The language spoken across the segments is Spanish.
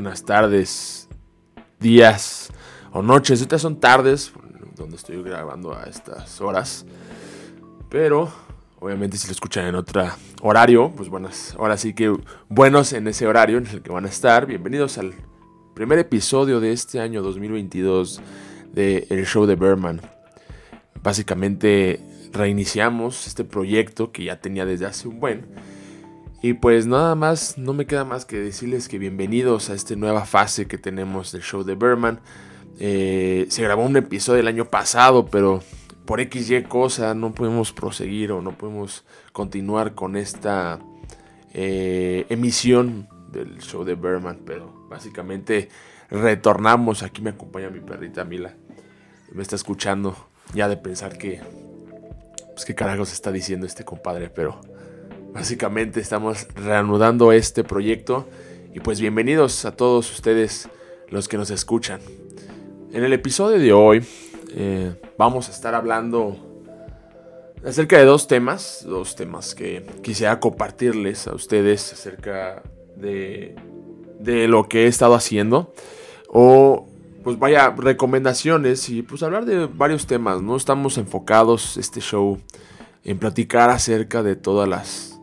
buenas tardes, días o noches. Estas son tardes, donde estoy grabando a estas horas. Pero, obviamente, si lo escuchan en otro horario, pues buenas. Ahora sí que buenos en ese horario en el que van a estar. Bienvenidos al primer episodio de este año 2022 de El Show de Berman. Básicamente, reiniciamos este proyecto que ya tenía desde hace un buen y pues nada más, no me queda más que decirles que bienvenidos a esta nueva fase que tenemos del show de Berman. Eh, se grabó un episodio el año pasado, pero por XY cosa no podemos proseguir o no podemos continuar con esta eh, emisión del show de Berman. Pero básicamente retornamos. Aquí me acompaña mi perrita Mila. Me está escuchando ya de pensar que... Pues qué carajos está diciendo este compadre, pero... Básicamente estamos reanudando este proyecto y pues bienvenidos a todos ustedes los que nos escuchan. En el episodio de hoy eh, vamos a estar hablando acerca de dos temas, dos temas que quisiera compartirles a ustedes acerca de, de lo que he estado haciendo o pues vaya recomendaciones y pues hablar de varios temas, ¿no? Estamos enfocados este show en platicar acerca de todas las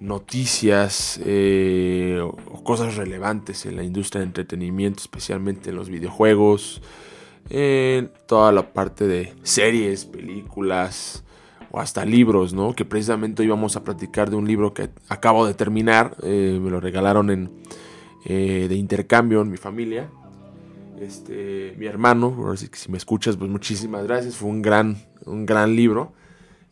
noticias eh, o cosas relevantes en la industria de entretenimiento, especialmente en los videojuegos, en toda la parte de series, películas o hasta libros, ¿no? Que precisamente hoy vamos a platicar de un libro que acabo de terminar, eh, me lo regalaron en, eh, de intercambio en mi familia. Este, mi hermano, si me escuchas, pues muchísimas gracias, fue un gran, un gran libro.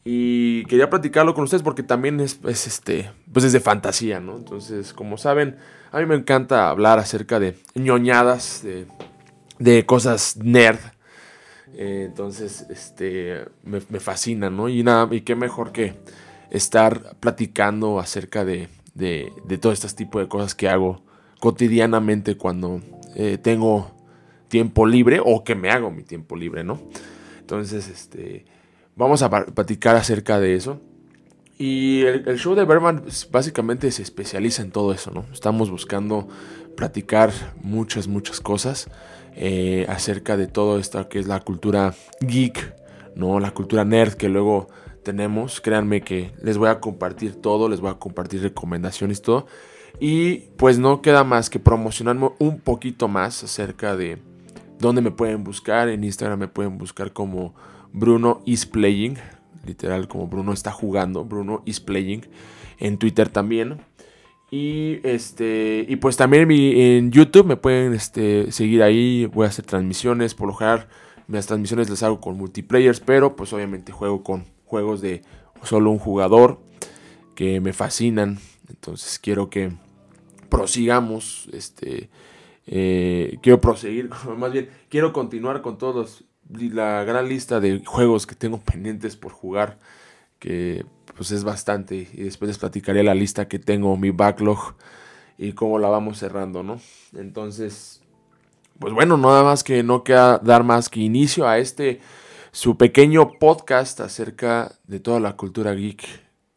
Y quería platicarlo con ustedes porque también es, este, pues es de fantasía, ¿no? Entonces, como saben, a mí me encanta hablar acerca de ñoñadas, de, cosas nerd. Eh, entonces, este, me, fascina, ¿no? Y nada, y qué mejor que estar platicando acerca de, de, de todo este tipo de cosas que hago cotidianamente cuando eh, tengo tiempo libre o que me hago mi tiempo libre, ¿no? Entonces, este Vamos a platicar acerca de eso. Y el, show de Berman pues, básicamente se especializa en todo eso, ¿no? Estamos buscando platicar muchas, muchas cosas eh, acerca de todo esto que es la cultura geek, ¿no? La cultura nerd que luego tenemos. Créanme que les voy a compartir todo, les voy a compartir recomendaciones todo. Y pues no queda más que promocionarme un poquito más acerca de dónde me pueden buscar. En Instagram me pueden buscar como Bruno is playing, literal como Bruno está jugando, Bruno is playing, en Twitter también. Y este y pues también en YouTube me pueden este, seguir ahí, voy a hacer transmisiones, por lo general las transmisiones las hago con multiplayers, pero pues obviamente juego con juegos de solo un jugador que me fascinan, entonces quiero que prosigamos, este, eh, quiero proseguir, más bien quiero continuar con todos la gran lista de juegos que tengo pendientes por jugar, que pues es bastante. Y después les platicaré la lista que tengo, mi backlog y cómo la vamos cerrando, ¿no? Entonces, pues bueno, nada más que no queda dar más que inicio a este su pequeño podcast acerca de toda la cultura geek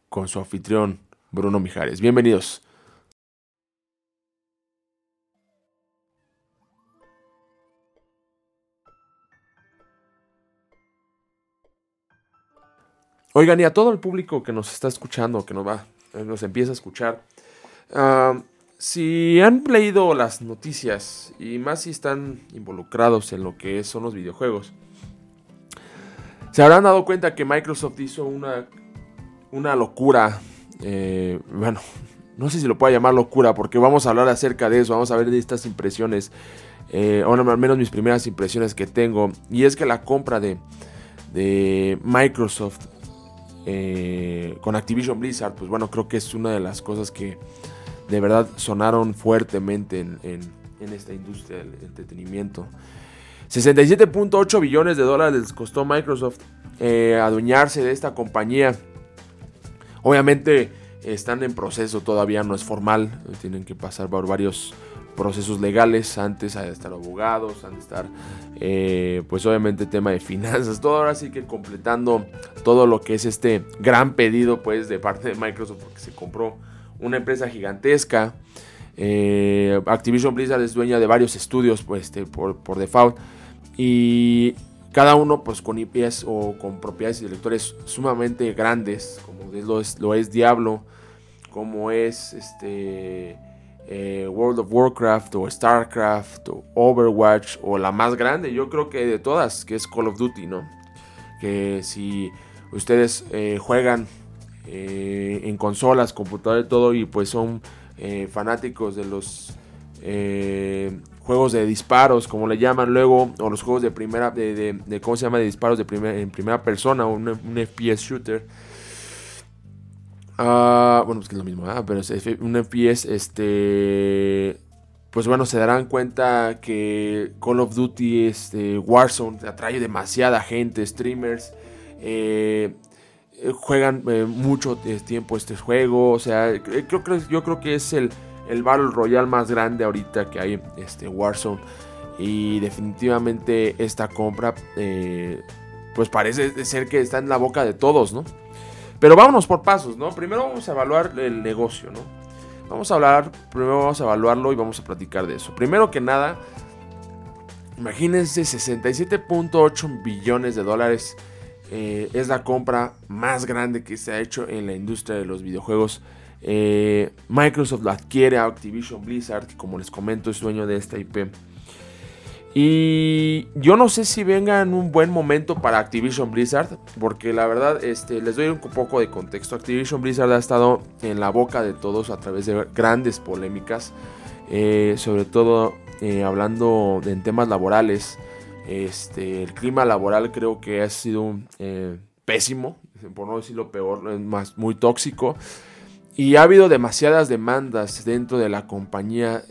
con su anfitrión Bruno Mijares. Bienvenidos. Oigan, y a todo el público que nos está escuchando, que nos va, eh, nos empieza a escuchar, si han leído las noticias y más si están involucrados en lo que son los videojuegos, se habrán dado cuenta que Microsoft hizo una, una locura. Eh, bueno, no sé si lo puedo llamar locura, porque vamos a hablar acerca de eso, vamos a ver de estas impresiones, eh, o al menos mis primeras impresiones que tengo, y es que la compra de Microsoft eh, con Activision Blizzard, pues bueno, creo que es una de las cosas que de verdad sonaron fuertemente en, esta industria del entretenimiento. 67.8 billones de dólares les costó Microsoft eh, adueñarse de esta compañía. Obviamente están en proceso, todavía no es formal, tienen que pasar por varios procesos legales, antes de estar abogados, antes de estar, eh, pues obviamente tema de finanzas, todo ahora sí que completando todo lo que es este gran pedido pues de parte de Microsoft, porque se compró una empresa gigantesca, eh, Activision Blizzard es dueña de varios estudios pues, este, por, por default. Y cada uno pues con IPs o con propiedades intelectuales sumamente grandes, como lo es, lo es Diablo, como es este eh, World of Warcraft o StarCraft o Overwatch o la más grande, yo creo que de todas, que es Call of Duty, ¿no? Que si ustedes eh, juegan eh, en consolas, computadores, todo y pues son fanáticos de los juegos de disparos, como le llaman luego, o los juegos de primera, de, ¿cómo se llama? De disparos de primera, en primera persona, un FPS shooter Ah, bueno, pues que es lo mismo, pero es un FPS, este, pues bueno, se darán cuenta que Call of Duty, este, Warzone, atrae demasiada gente, streamers, eh, juegan eh, mucho tiempo este juego, o sea, creo, yo creo que es el, el Battle Royale más grande ahorita que hay, este, Warzone, y definitivamente esta compra, eh, pues parece ser que está en la boca de todos, ¿no? Pero vámonos por pasos, ¿no? Primero vamos a evaluar el negocio, ¿no? Vamos a hablar, primero vamos a evaluarlo y vamos a platicar de eso. Primero que nada, imagínense 67.8 billones de dólares. Eh, es la compra más grande que se ha hecho en la industria de los videojuegos. Eh, Microsoft lo adquiere a Activision Blizzard, que como les comento es dueño de esta IP. Y yo no sé si venga en un buen momento para Activision Blizzard, porque la verdad este, les doy un poco de contexto. Activision Blizzard ha estado en la boca de todos a través de grandes polémicas, eh, sobre todo eh, hablando en temas laborales. Este, el clima laboral creo que ha sido eh, pésimo, por no decirlo peor, más muy tóxico. Y ha habido demasiadas demandas dentro de la compañía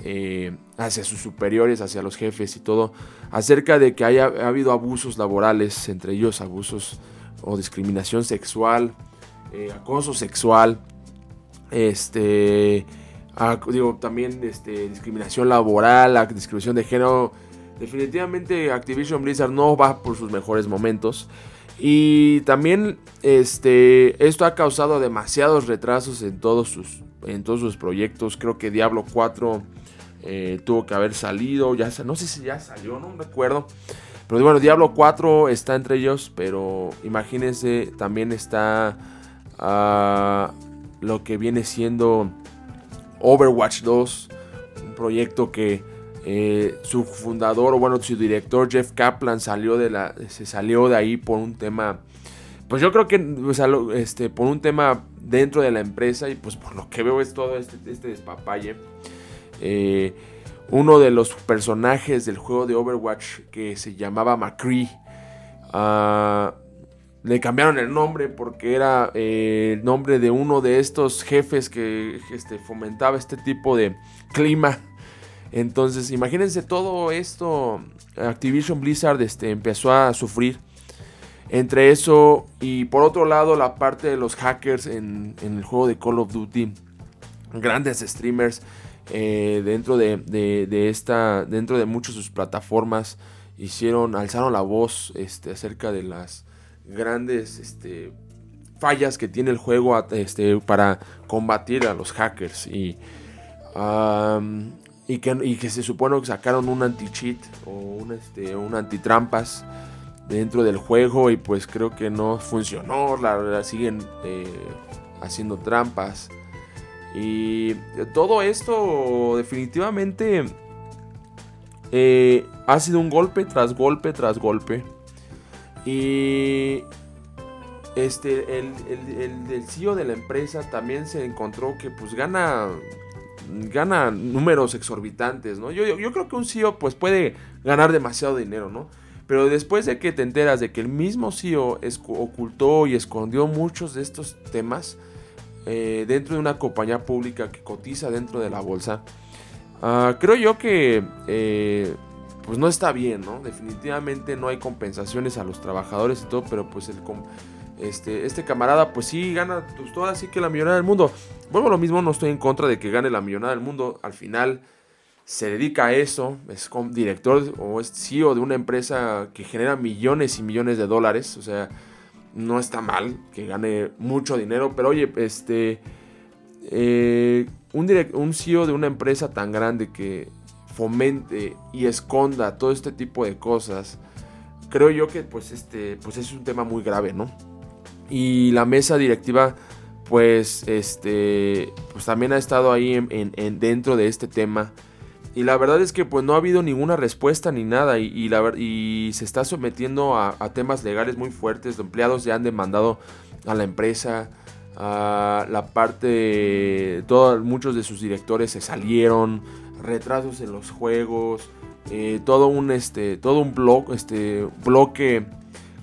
hacia sus superiores, hacia los jefes y todo, acerca de que haya ha habido abusos laborales, entre ellos abusos o discriminación sexual, eh, acoso sexual, este, digo, también este, discriminación laboral, la discriminación de género. Definitivamente Activision Blizzard no va por sus mejores momentos. Y también este, esto ha causado demasiados retrasos en todos sus, en todos sus proyectos. Creo que Diablo 4 eh, tuvo que haber salido. Ya, no sé si ya salió, no recuerdo. Pero bueno, Diablo 4 está entre ellos. Pero imagínense, también está ah, lo que viene siendo Overwatch 2. Un proyecto que eh, su fundador, o bueno, su director Jeff Kaplan salió de la, se salió de ahí por un tema, pues yo creo que este, por un tema dentro de la empresa y pues por lo que veo es todo este, este despapalle. Eh, uno de los personajes del juego de Overwatch que se llamaba McCree. Ah, le cambiaron el nombre porque era eh, el nombre de uno de estos jefes que este, fomentaba este tipo de clima entonces, imagínense todo esto. Activision Blizzard este, empezó a sufrir. Entre eso y por otro lado la parte de los hackers en, el juego de Call of Duty. Grandes streamers eh, dentro de, esta, dentro de muchas de sus plataformas hicieron, alzaron la voz este, acerca de las grandes este, fallas que tiene el juego este, para combatir a los hackers y y que, y que se supone que sacaron un anti-cheat o un, este, un anti-trampas dentro del juego y pues creo que no funcionó, la, siguen eh, haciendo trampas. Y todo esto definitivamente eh, ha sido un golpe tras golpe tras golpe. Y este, el, el, el, CEO de la empresa también se encontró que pues gana gana números exorbitantes, ¿no? Yo, yo, creo que un CEO pues puede ganar demasiado dinero, ¿no? Pero después de que te enteras de que el mismo CEO ocultó y escondió muchos de estos temas eh, dentro de una compañía pública que cotiza dentro de la bolsa, ah, creo yo que eh, pues no está bien, ¿no? Definitivamente no hay compensaciones a los trabajadores y todo, pero pues el, este, este camarada, pues sí, gana pues, toda así que la millonada del mundo. Vuelvo lo mismo, no estoy en contra de que gane la millonada del mundo. Al final se dedica a eso, es director o es CEO de una empresa que genera millones y millones de dólares. O sea, no está mal que gane mucho dinero, pero oye, este, eh, un, un CEO de una empresa tan grande que fomente y esconda todo este tipo de cosas, creo yo que pues este, pues es un tema muy grave, ¿no? Y la mesa directiva, pues, este, pues también ha estado ahí en, dentro de este tema. Y la verdad es que pues no ha habido ninguna respuesta ni nada y, se está sometiendo a, temas legales muy fuertes. Los empleados ya han demandado a la empresa, a la parte, todos, muchos de sus directores se salieron, retrasos en los juegos, eh, todo un este, todo un blog, este bloque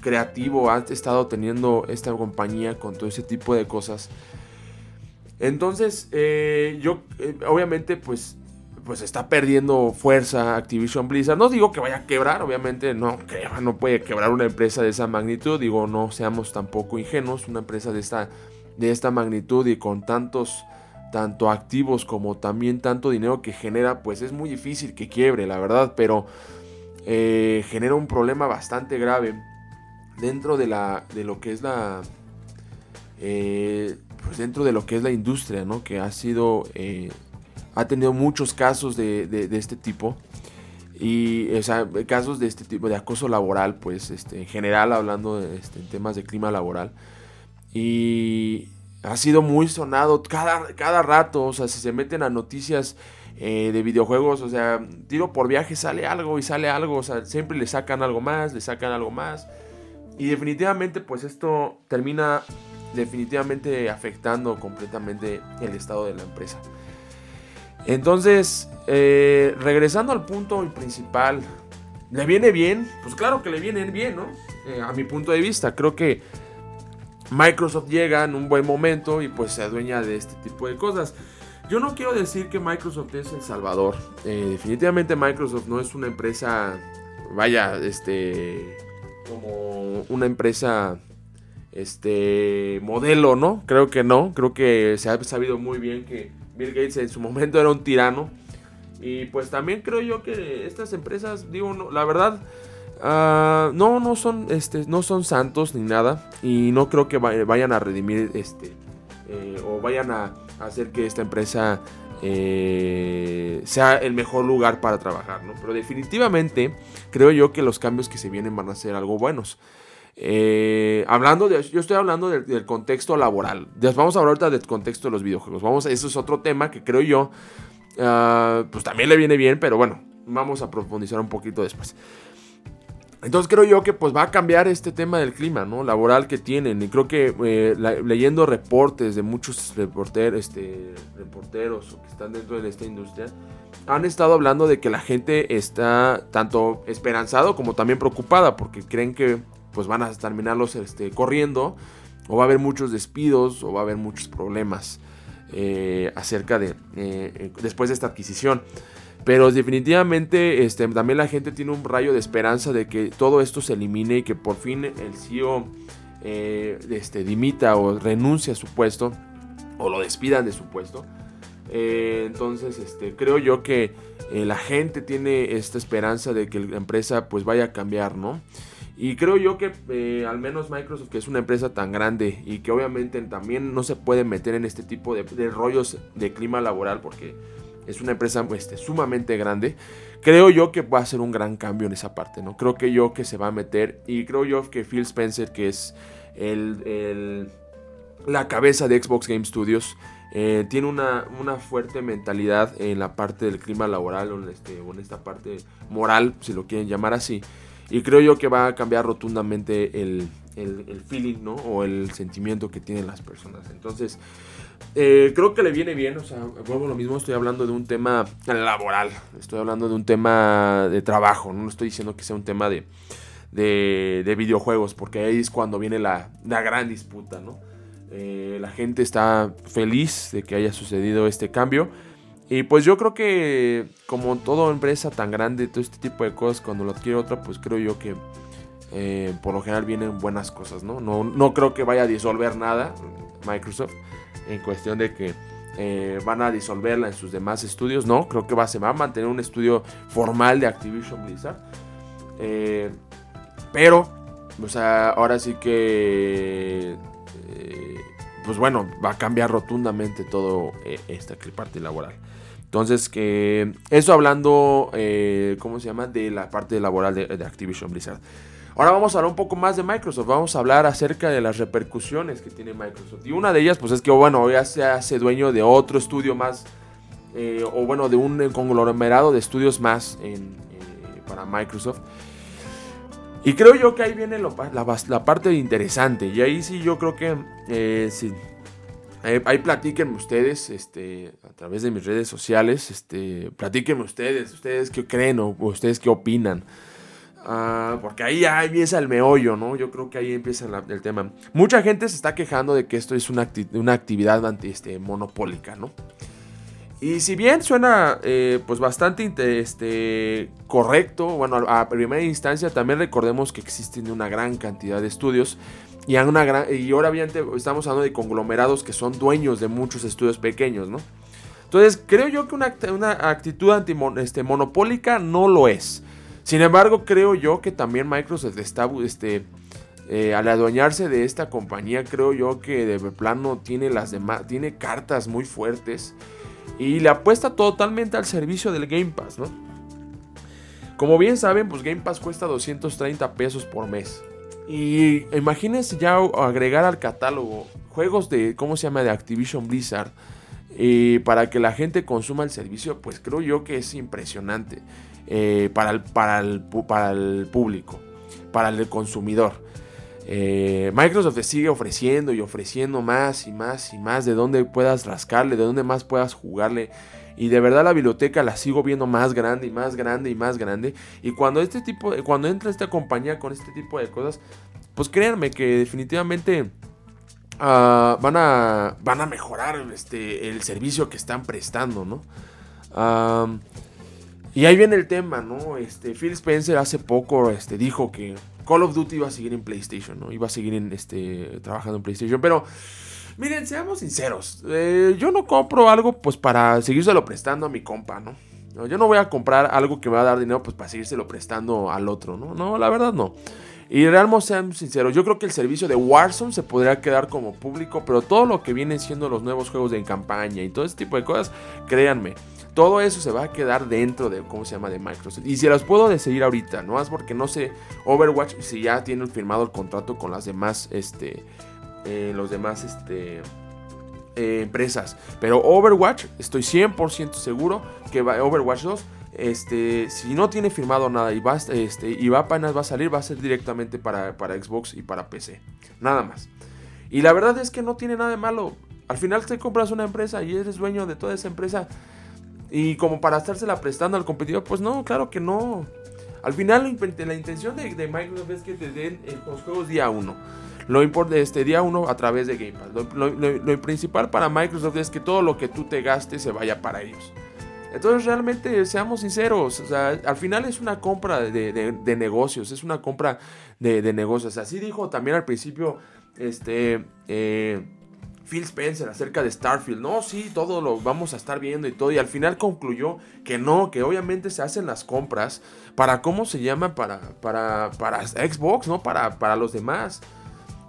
creativo ha estado teniendo esta compañía con todo ese tipo de cosas. Entonces, eh, yo, eh, obviamente, pues, pues está perdiendo fuerza Activision Blizzard. No digo que vaya a quebrar, obviamente, no, no puede quebrar una empresa de esa magnitud. Digo, no seamos tampoco ingenuos. Una empresa de esta, de esta magnitud y con tantos, tanto activos como también tanto dinero que genera, pues es muy difícil que quiebre, la verdad. Pero eh, genera un problema bastante grave dentro de, la, de lo que es la... Eh, pues dentro de lo que es la industria, ¿no? Que ha sido... Eh, ha tenido muchos casos de, de, este tipo. Y o casos de este tipo de acoso laboral, pues este, en general hablando este, temas de clima laboral. Y ha sido muy sonado cada, cada rato, o sea, si se meten a noticias eh, de videojuegos, o sea, tiro por viaje sale algo y sale algo, o sea, siempre le sacan algo más, le sacan algo más. Y definitivamente pues esto termina definitivamente afectando completamente el estado de la empresa. Entonces, eh, regresando al punto principal, ¿le viene bien? Pues claro que le viene bien, ¿no? Eh, a mi punto de vista, creo que Microsoft llega en un buen momento y pues se adueña de este tipo de cosas. Yo no quiero decir que Microsoft es el salvador. Eh, definitivamente Microsoft no es una empresa, vaya, este, como una empresa este modelo, ¿no? Creo que no, creo que se ha sabido muy bien que Bill Gates en su momento era un tirano y pues también creo yo que estas empresas, digo, no, la verdad, uh, no, no son, este, no son santos ni nada y no creo que vayan a redimir, este, eh, o vayan a hacer que esta empresa eh, sea el mejor lugar para trabajar, ¿no? Pero definitivamente creo yo que los cambios que se vienen van a ser algo buenos. Eh, hablando de, yo estoy hablando del, contexto laboral. Vamos a hablar ahorita del contexto de los videojuegos. Vamos, eso es otro tema que creo yo, ah, pues también le viene bien, pero bueno, vamos a profundizar un poquito después. Entonces creo yo que pues va a cambiar este tema del clima, ¿no? Laboral que tienen. Y creo que eh, leyendo reportes de muchos reporteros, este, reporteros que están dentro de esta industria, han estado hablando de que la gente está tanto esperanzado como también preocupada porque creen que pues van a terminarlos este, corriendo o va a haber muchos despidos o va a haber muchos problemas eh, acerca de eh, después de esta adquisición. Pero definitivamente este, también la gente tiene un rayo de esperanza de que todo esto se elimine y que por fin el CEO eh, este, dimita o renuncie a su puesto o lo despidan de su puesto. Eh, entonces este, creo yo que la gente tiene esta esperanza de que la empresa pues vaya a cambiar, ¿no? Y creo yo que al menos Microsoft, que es una empresa tan grande y que obviamente también no se puede meter en este tipo de, rollos de clima laboral porque es una empresa este, sumamente grande. Creo yo que va a ser un gran cambio en esa parte, ¿no? Creo que yo que se va a meter y creo yo que Phil Spencer, que es el, la cabeza de Xbox Game Studios, eh, tiene una, una, fuerte mentalidad en la parte del clima laboral o en, este, en esta parte moral, si lo quieren llamar así. Y creo yo que va a cambiar rotundamente el, el, feeling, ¿no? O el sentimiento que tienen las personas. Entonces, eh, creo que le viene bien, o sea, vuelvo lo mismo, estoy hablando de un tema laboral, estoy hablando de un tema de trabajo, no estoy diciendo que sea un tema de, de, videojuegos, porque ahí es cuando viene la, gran disputa, ¿no? Eh, la gente está feliz de que haya sucedido este cambio. Y pues yo creo que como toda empresa tan grande, todo este tipo de cosas, cuando lo adquiere otra, pues creo yo que eh, por lo general vienen buenas cosas, ¿no? ¿no? No creo que vaya a disolver nada Microsoft en cuestión de que eh, van a disolverla en sus demás estudios, no, creo que va, se va a mantener un estudio formal de Activision Blizzard. Eh, pero, o sea, ahora sí que, pues bueno, va a cambiar rotundamente todo esta parte laboral. Entonces, que eso hablando, ¿cómo se llama? De la parte laboral de Activision Blizzard. Ahora vamos a hablar un poco más de Microsoft, vamos a hablar acerca de las repercusiones que tiene Microsoft. Y una de ellas, pues es que, bueno, ya se hace dueño de otro estudio más, eh, o bueno, de un conglomerado de estudios más eh, para Microsoft. Y creo yo que ahí viene la, parte interesante. Y ahí sí yo creo que, eh, ahí platiquen ustedes, este, a través de mis redes sociales, este, platíquenme ustedes, ustedes qué creen o ustedes qué opinan. Ah, porque ahí ya empieza el meollo, ¿no? Yo creo que ahí empieza el tema. Mucha gente se está quejando de que esto es una, una actividad anti, este, monopólica, ¿no? Y si bien suena eh, pues bastante este, correcto, bueno, a, primera instancia también recordemos que existen una gran cantidad de estudios y, ahora bien estamos hablando de conglomerados que son dueños de muchos estudios pequeños, ¿no? Entonces creo yo que una, actitud anti, este, no lo es. Sin embargo, creo yo que también Microsoft está, este, eh, al adueñarse de esta compañía, creo yo que de plano tiene las demás, tiene cartas muy fuertes y le apuesta totalmente al servicio del Game Pass, ¿no? Como bien saben, pues Game Pass cuesta 230 pesos por mes. Y imagínense ya agregar al catálogo juegos de, ¿cómo se llama? De Activision Blizzard. Y para que la gente consuma el servicio, pues creo yo que es impresionante. Eh, para, el, para, el, para el público, para el consumidor. Eh, Microsoft sigue ofreciendo y ofreciendo más y más y más de donde puedas rascarle, de donde más puedas jugarle. Y de verdad la biblioteca la sigo viendo más grande y más grande y más grande. Y cuando este tipo, cuando entra esta compañía con este tipo de cosas, pues créanme que definitivamente ah, van, a, van a mejorar este, el servicio que están prestando, ¿no? Y ahí viene el tema, ¿no? Este, Phil Spencer hace poco este, dijo que Call of Duty iba a seguir en PlayStation, ¿no? Iba a seguir en, este, trabajando en PlayStation. Pero, miren, seamos sinceros. Eh, yo no compro algo pues para seguírselo prestando a mi compa, ¿no? Yo no voy a comprar algo que me va a dar dinero pues para seguírselo prestando al otro, ¿no? No, la verdad no. Y realmente seamos sinceros, yo creo que el servicio de Warzone se podría quedar como público, pero todo lo que viene siendo los nuevos juegos de campaña y todo ese tipo de cosas, créanme, todo eso se va a quedar dentro de, ¿cómo se llama?, de Microsoft. Y si las puedo decidir ahorita, no es porque no sé Overwatch si ya tienen firmado el contrato con las demás, este, eh, los demás, este... Eh, empresas. Pero Overwatch, estoy 100% seguro que va, Overwatch 2 este, si no tiene firmado nada y va, este, y va apenas va a salir, va a ser directamente para, para, Xbox y para PC. Nada más. Y la verdad es que no tiene nada de malo. Al final te compras una empresa y eres dueño de toda esa empresa. Y como para estársela prestando al competidor, pues no, claro que no. Al final la intención de, Microsoft es que te den los juegos día 1. Lo importa este día 1 a través de Game Pass. Lo, principal para Microsoft es que todo lo que tú te gastes se vaya para ellos. Entonces realmente seamos sinceros, al final es una compra de, negocios, es una compra de, negocios. Así dijo también al principio este eh, Phil Spencer acerca de Starfield. No, sí, todo lo vamos a estar viendo y todo. Y al final concluyó que no, que obviamente se hacen las compras para, ¿cómo se llama? Para, para, para Xbox, ¿no? Para, para los demás.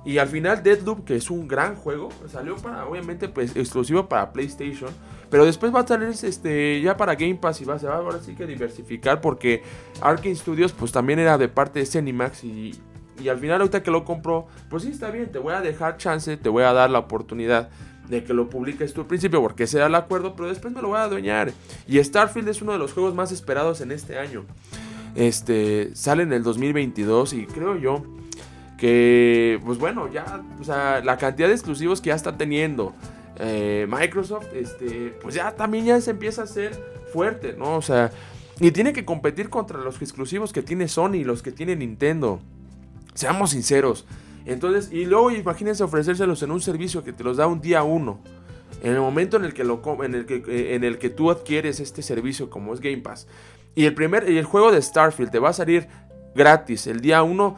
Y al final Deadloop, que es un gran juego, salió para, obviamente, pues, exclusivo para PlayStation. Pero después va a salir este, ya para Game Pass y va, se va ahora sí que diversificar porque Arkane Studios pues también era de parte de Cinemax y y al final ahorita que lo compro, pues sí está bien, te voy a dejar chance, te voy a dar la oportunidad de que lo publiques tú al principio porque será el acuerdo, pero después me lo voy a adueñar. Y Starfield es uno de los juegos más esperados en este año. Este sale en el 2022 y creo yo que, pues bueno, ya, o sea, la cantidad de exclusivos que ya está teniendo eh, Microsoft, este, pues ya también ya se empieza a hacer fuerte, ¿no? O sea, y tiene que competir contra los exclusivos que tiene Sony los que tiene Nintendo. Seamos sinceros. Entonces, y luego imagínense ofrecérselos en un servicio que te los da un día uno. En el momento en el que, lo, en el que, eh, en el que tú adquieres este servicio como es Game Pass. Y el, primer, y el juego de Starfield te va a salir gratis el día uno.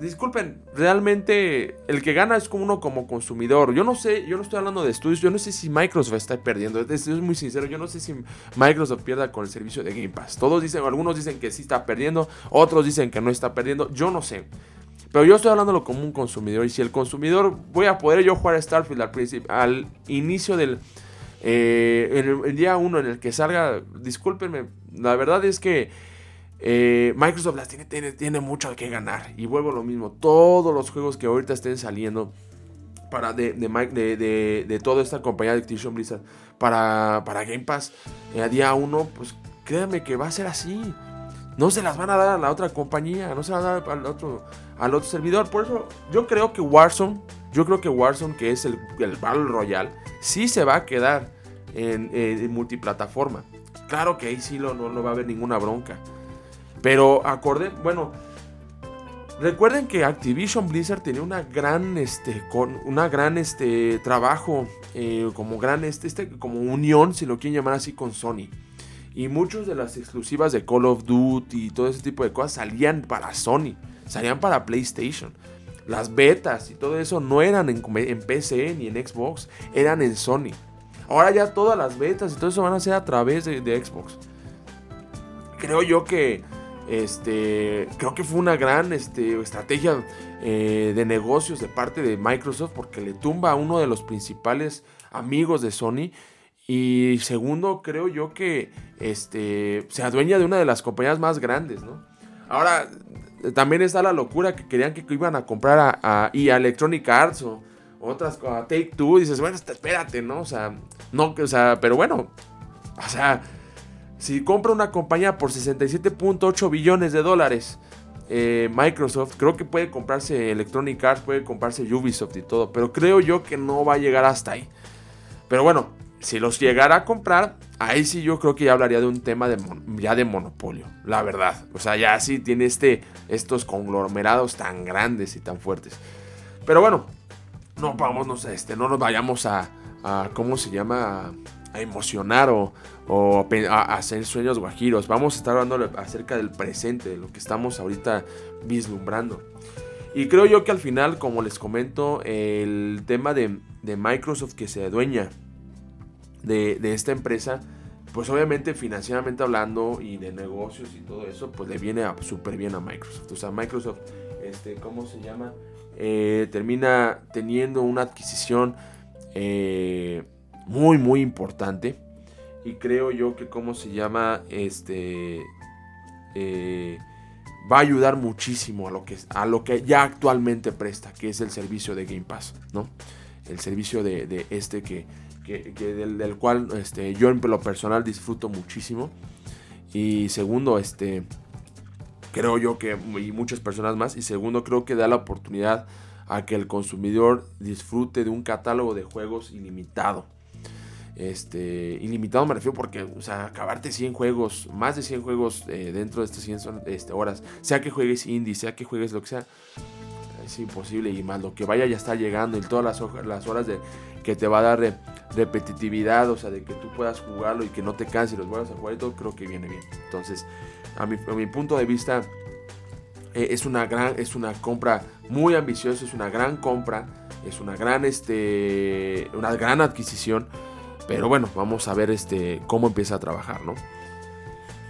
Disculpen, realmente el que gana es como uno como consumidor. Yo no sé, yo no estoy hablando de estudios, yo no sé si Microsoft está perdiendo. Es, muy sincero, yo no sé si Microsoft pierda con el servicio de Game Pass. Todos dicen, algunos dicen que sí está perdiendo, otros dicen que no está perdiendo, yo no sé. Pero yo estoy hablándolo como un consumidor. Y si el consumidor voy a poder yo jugar a Starfield al, al inicio del eh, el, día 1 en el que salga, discúlpenme, la verdad es que eh, Microsoft las tiene, tiene, tiene, mucho que ganar. Y vuelvo a lo mismo. Todos los juegos que ahorita estén saliendo para de, de, de, toda esta compañía de Activision Blizzard para, para Game Pass eh, a día 1, pues créanme que va a ser así. No se las van a dar a la otra compañía, no se las van a dar al otro, al otro servidor. Por eso yo creo que Warzone, yo creo que Warzone, que es el, el Battle Royale, sí se va a quedar en, en multiplataforma. Claro que ahí sí lo, no, no va a haber ninguna bronca. Pero acorde, bueno, recuerden que Activision Blizzard tenía una gran, este, con una gran, este, trabajo, eh, como gran, este, este, como unión, si lo quieren llamar así, con Sony. Y muchas de las exclusivas de Call of Duty y todo ese tipo de cosas salían para Sony, salían para PlayStation. Las betas y todo eso no eran en, PC ni en Xbox, eran en Sony. Ahora ya todas las betas y todo eso van a ser a través de Xbox. Creo yo que este, creo que fue una gran este, estrategia eh, de negocios de parte de Microsoft porque le tumba a uno de los principales amigos de Sony. Y segundo, creo yo que este, se adueña de una de las compañías más grandes. Ahora, también está la locura que querían que iban a comprar a, y Electronic Arts o otras a Take Two. Dices, bueno, espérate, ¿no? O sea, no, o sea, pero bueno, o sea, si compra una compañía por 67.8 billones de dólares, eh, Microsoft, creo que puede comprarse Electronic Arts, puede comprarse Ubisoft y todo, pero creo yo que no va a llegar hasta ahí. Pero bueno, si los llegara a comprar, ahí sí yo creo que ya hablaría de un tema de ya de monopolio, la verdad. O sea, ya sí tiene este, estos conglomerados tan grandes y tan fuertes. Pero bueno, no vamos, este, no nos vayamos a, a ¿cómo se llama? Emocionar o, o hacer sueños guajiros. Vamos a estar hablando acerca del presente, de lo que estamos ahorita vislumbrando. Y creo yo que al final, como les comento, el tema de, de Microsoft que se adueña de, de esta empresa, pues obviamente financieramente hablando y de negocios y todo eso, pues le viene súper bien a Microsoft. O sea, Microsoft, este, ¿cómo se llama? Eh, termina teniendo una adquisición eh, muy, muy importante. Y creo yo que, ¿cómo se llama? Este. Eh, va a ayudar muchísimo a lo, que, a lo que ya actualmente presta, que es el servicio de Game Pass, ¿no? El servicio de, este que, del, cual este, yo en lo personal disfruto muchísimo. Y segundo, este, creo yo que, y muchas personas más, y segundo, creo que da la oportunidad a que el consumidor disfrute de un catálogo de juegos ilimitado. Este, ilimitado me refiero porque, o sea, acabarte 100 juegos, más de 100 juegos eh, dentro de estas 100 este, horas, sea que juegues indie, sea que juegues lo que sea, es imposible y más lo que vaya ya está llegando y todas las, las horas de, que te va a dar repetitividad, o sea, de que tú puedas jugarlo y que no te canses y los vuelvas a jugar y todo, creo que viene bien. Entonces, a mi, a mi punto de vista, eh, es, una gran, es una compra muy ambiciosa, es una gran compra, es una gran, este, una gran adquisición. Pero bueno, vamos a ver este, cómo empieza a trabajar, ¿no?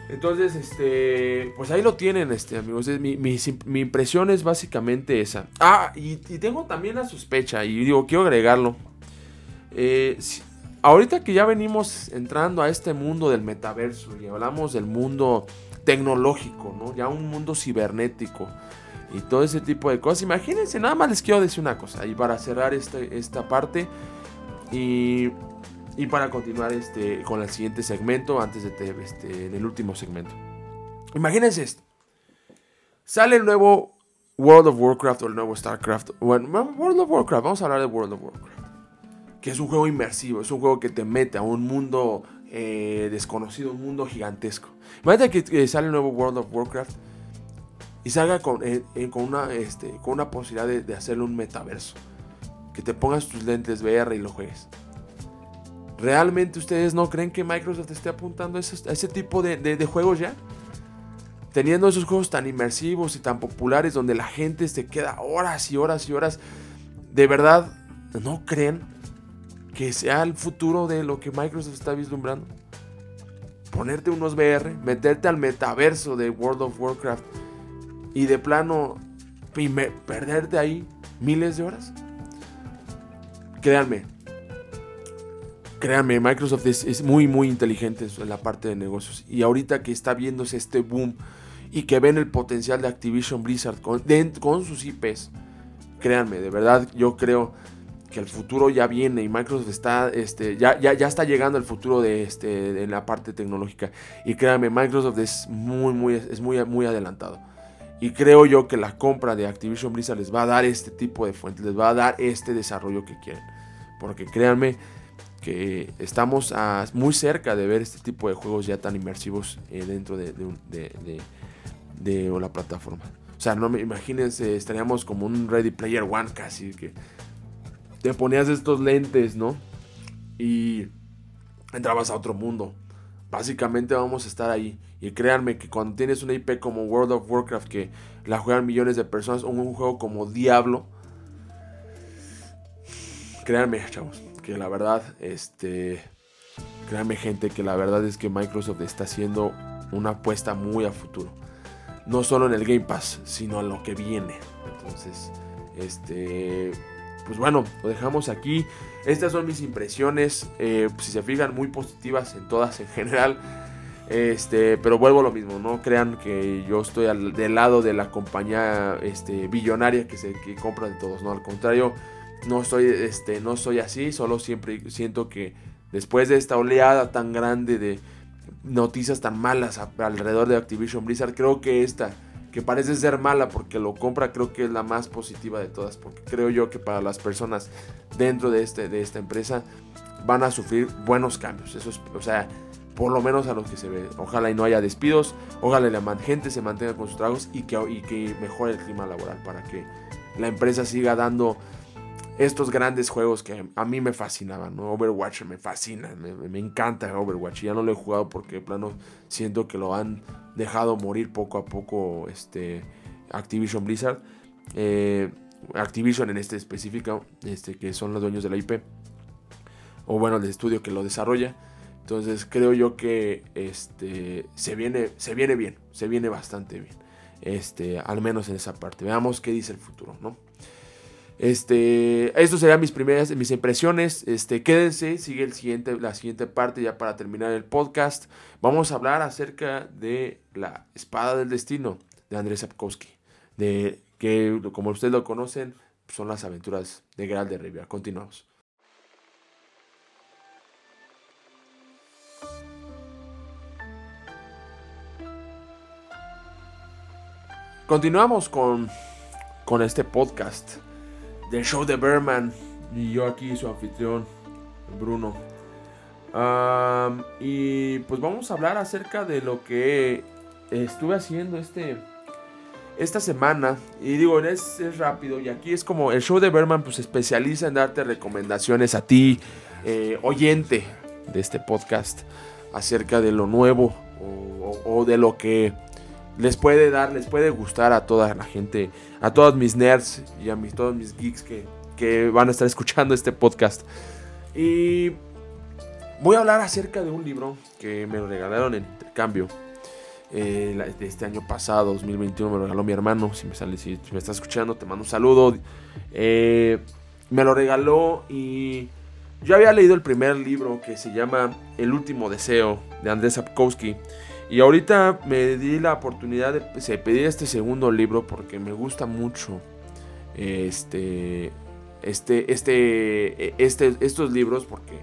Entonces, este, pues ahí lo tienen, este, amigos. Mi, mi, impresión es básicamente esa. Ah, y, tengo también la sospecha, y digo, quiero agregarlo. Eh, ahorita que ya venimos entrando a este mundo del metaverso y hablamos del mundo tecnológico, ¿no? Ya un mundo cibernético y todo ese tipo de cosas. Imagínense, nada más les quiero decir una cosa, y para cerrar este, esta parte y, y, para continuar este, con el siguiente segmento, antes de este, en el último segmento. Imagínense esto. Sale el nuevo World of Warcraft o el nuevo StarCraft. Bueno, World of Warcraft, vamos a hablar de World of Warcraft. Que es un juego inmersivo, es un juego que te mete a un mundo eh, desconocido, un mundo gigantesco. Imagínate que sale el nuevo World of Warcraft y salga con, eh, eh, con, una, este, con una posibilidad de, hacerle un metaverso. Que te pongas tus lentes VR y lo juegues. ¿Realmente ustedes no creen que Microsoft esté apuntando a ese, tipo de, juegos ya? teniendo esos juegos tan inmersivos y tan populares donde la gente se queda horas y horas y horas, ¿de verdad no creen que sea el futuro de lo que Microsoft está vislumbrando? Ponerte unos VR, meterte al metaverso de World of Warcraft y de plano perderte ahí miles de horas. Créanme, créanme, Microsoft es, muy, muy inteligente en la parte de negocios. Y ahorita que está viéndose este boom y que ven el potencial de Activision Blizzard con, sus IPs, créanme, de verdad, yo creo que el futuro ya viene y Microsoft está, este, ya, ya, ya está llegando el futuro de, este, en la parte tecnológica. Y créanme, Microsoft es muy, muy, es muy, muy adelantado. Y creo yo que la compra de Activision Blizzard les va a dar este tipo de fuentes, les va a dar este desarrollo que quieren. Porque créanme estamos muy cerca de ver este tipo de juegos ya tan inmersivos eh, dentro de, de, la plataforma. O sea, no me imagínense, estaríamos como un Ready Player One casi, que te ponías estos lentes, ¿no? Y entrabas a otro mundo. Básicamente vamos a estar ahí. Y créanme que cuando tienes una IP como World of Warcraft que la juegan millones de personas, o un juego como Diablo, créanme, chavos, que la verdad, este, créanme gente, que la verdad es que Microsoft está haciendo una apuesta muy a futuro. No solo en el Game Pass, sino en lo que viene. Entonces, este, pues bueno, lo dejamos aquí. Estas son mis impresiones, eh, si se fijan, muy positivas en todas en general. Este, pero vuelvo a lo mismo, no crean que yo estoy al, del lado de la compañía este, billonaria que se que compra de todos, no, al contrario, no soy, este, no soy así, solo siempre siento que después de esta oleada tan grande de noticias tan malas alrededor de Activision Blizzard, creo que esta que parece ser mala porque lo compra, creo que es la más positiva de todas, porque creo yo que para las personas dentro de, este, de esta empresa van a sufrir buenos cambios. Eso es, o sea, por lo menos a los que se ve. Ojalá y no haya despidos, ojalá la gente se mantenga con sus tragos y que, y que mejore el clima laboral para que la empresa siga dando estos grandes juegos que a mí me fascinaban, ¿no? Overwatch me fascina, me, encanta Overwatch. Ya no lo he jugado porque, plano, siento que lo han dejado morir poco a poco este, Activision Blizzard. Eh, Activision en este específico, este, que son los dueños de la IP. O bueno, el estudio que lo desarrolla. Entonces creo yo que este, se, viene, se viene bien, se viene bastante bien. Este, al menos en esa parte. Veamos qué dice el futuro, ¿no? Este, esto serían mis primeras, mis impresiones. Este, quédense, sigue el siguiente, la siguiente parte ya para terminar el podcast. Vamos a hablar acerca de la espada del destino de Andrés Sapkowski. De que, como ustedes lo conocen, son las aventuras de Geralt de Rivia. Continuamos. Continuamos con, con este podcast del show de Berman. Y yo aquí, su anfitrión, Bruno. y pues vamos a hablar acerca de lo que estuve haciendo este, esta semana. Y digo, es, es rápido. Y aquí es como el show de Berman pues especializa en darte recomendaciones a ti, eh, oyente de este podcast, acerca de lo nuevo o de lo que les puede dar, les puede gustar a toda la gente, a todos mis nerds y a mis, todos mis geeks que, que van a estar escuchando este podcast. Y voy a hablar acerca de un libro que me lo regalaron en intercambio. Eh, este año pasado, 2021, me lo regaló mi hermano. Si me, sale, si, me estás escuchando, te mando un saludo. Eh, me lo regaló y yo había leído el primer libro que se llama El último deseo de Andrés Sapkowski. Y ahorita me di la oportunidad de pedir este segundo libro porque me gusta mucho este, este, este, este, estos libros porque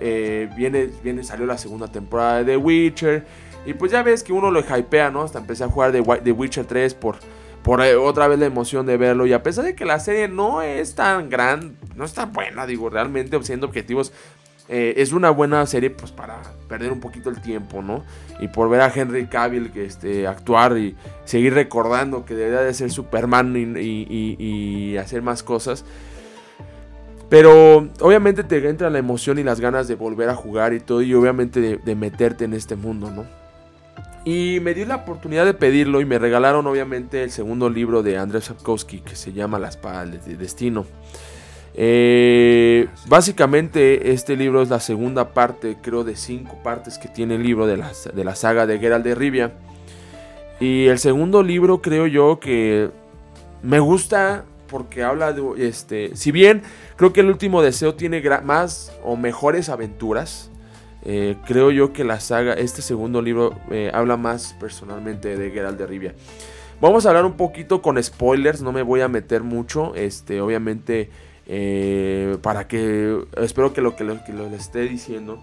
eh, viene, viene, salió la segunda temporada de The Witcher y pues ya ves que uno lo hypea, ¿no? Hasta empecé a jugar The, Witcher 3 por, por eh, otra vez la emoción de verlo y a pesar de que la serie no es tan gran, no es tan buena, digo, realmente siendo objetivos eh, es una buena serie pues para perder un poquito el tiempo, ¿no? Y por ver a Henry Cavill que, este, actuar y seguir recordando que debería de ser Superman y, hacer más cosas. Pero obviamente te entra la emoción y las ganas de volver a jugar y todo y obviamente de, meterte en este mundo, ¿no? Y me dio la oportunidad de pedirlo y me regalaron obviamente el segundo libro de Andrzej Sapkowski que se llama La espada de destino. Eh, básicamente este libro es la segunda parte, creo de cinco partes que tiene el libro de la, de la saga de Geralt de Rivia. Y el segundo libro creo yo que me gusta porque habla de, este, si bien creo que el último deseo tiene más o mejores aventuras, eh, creo yo que la saga, este segundo libro eh, habla más personalmente de Geralt de Rivia. Vamos a hablar un poquito con spoilers, no me voy a meter mucho, este, obviamente eh, para que espero que lo que, lo, que les esté diciendo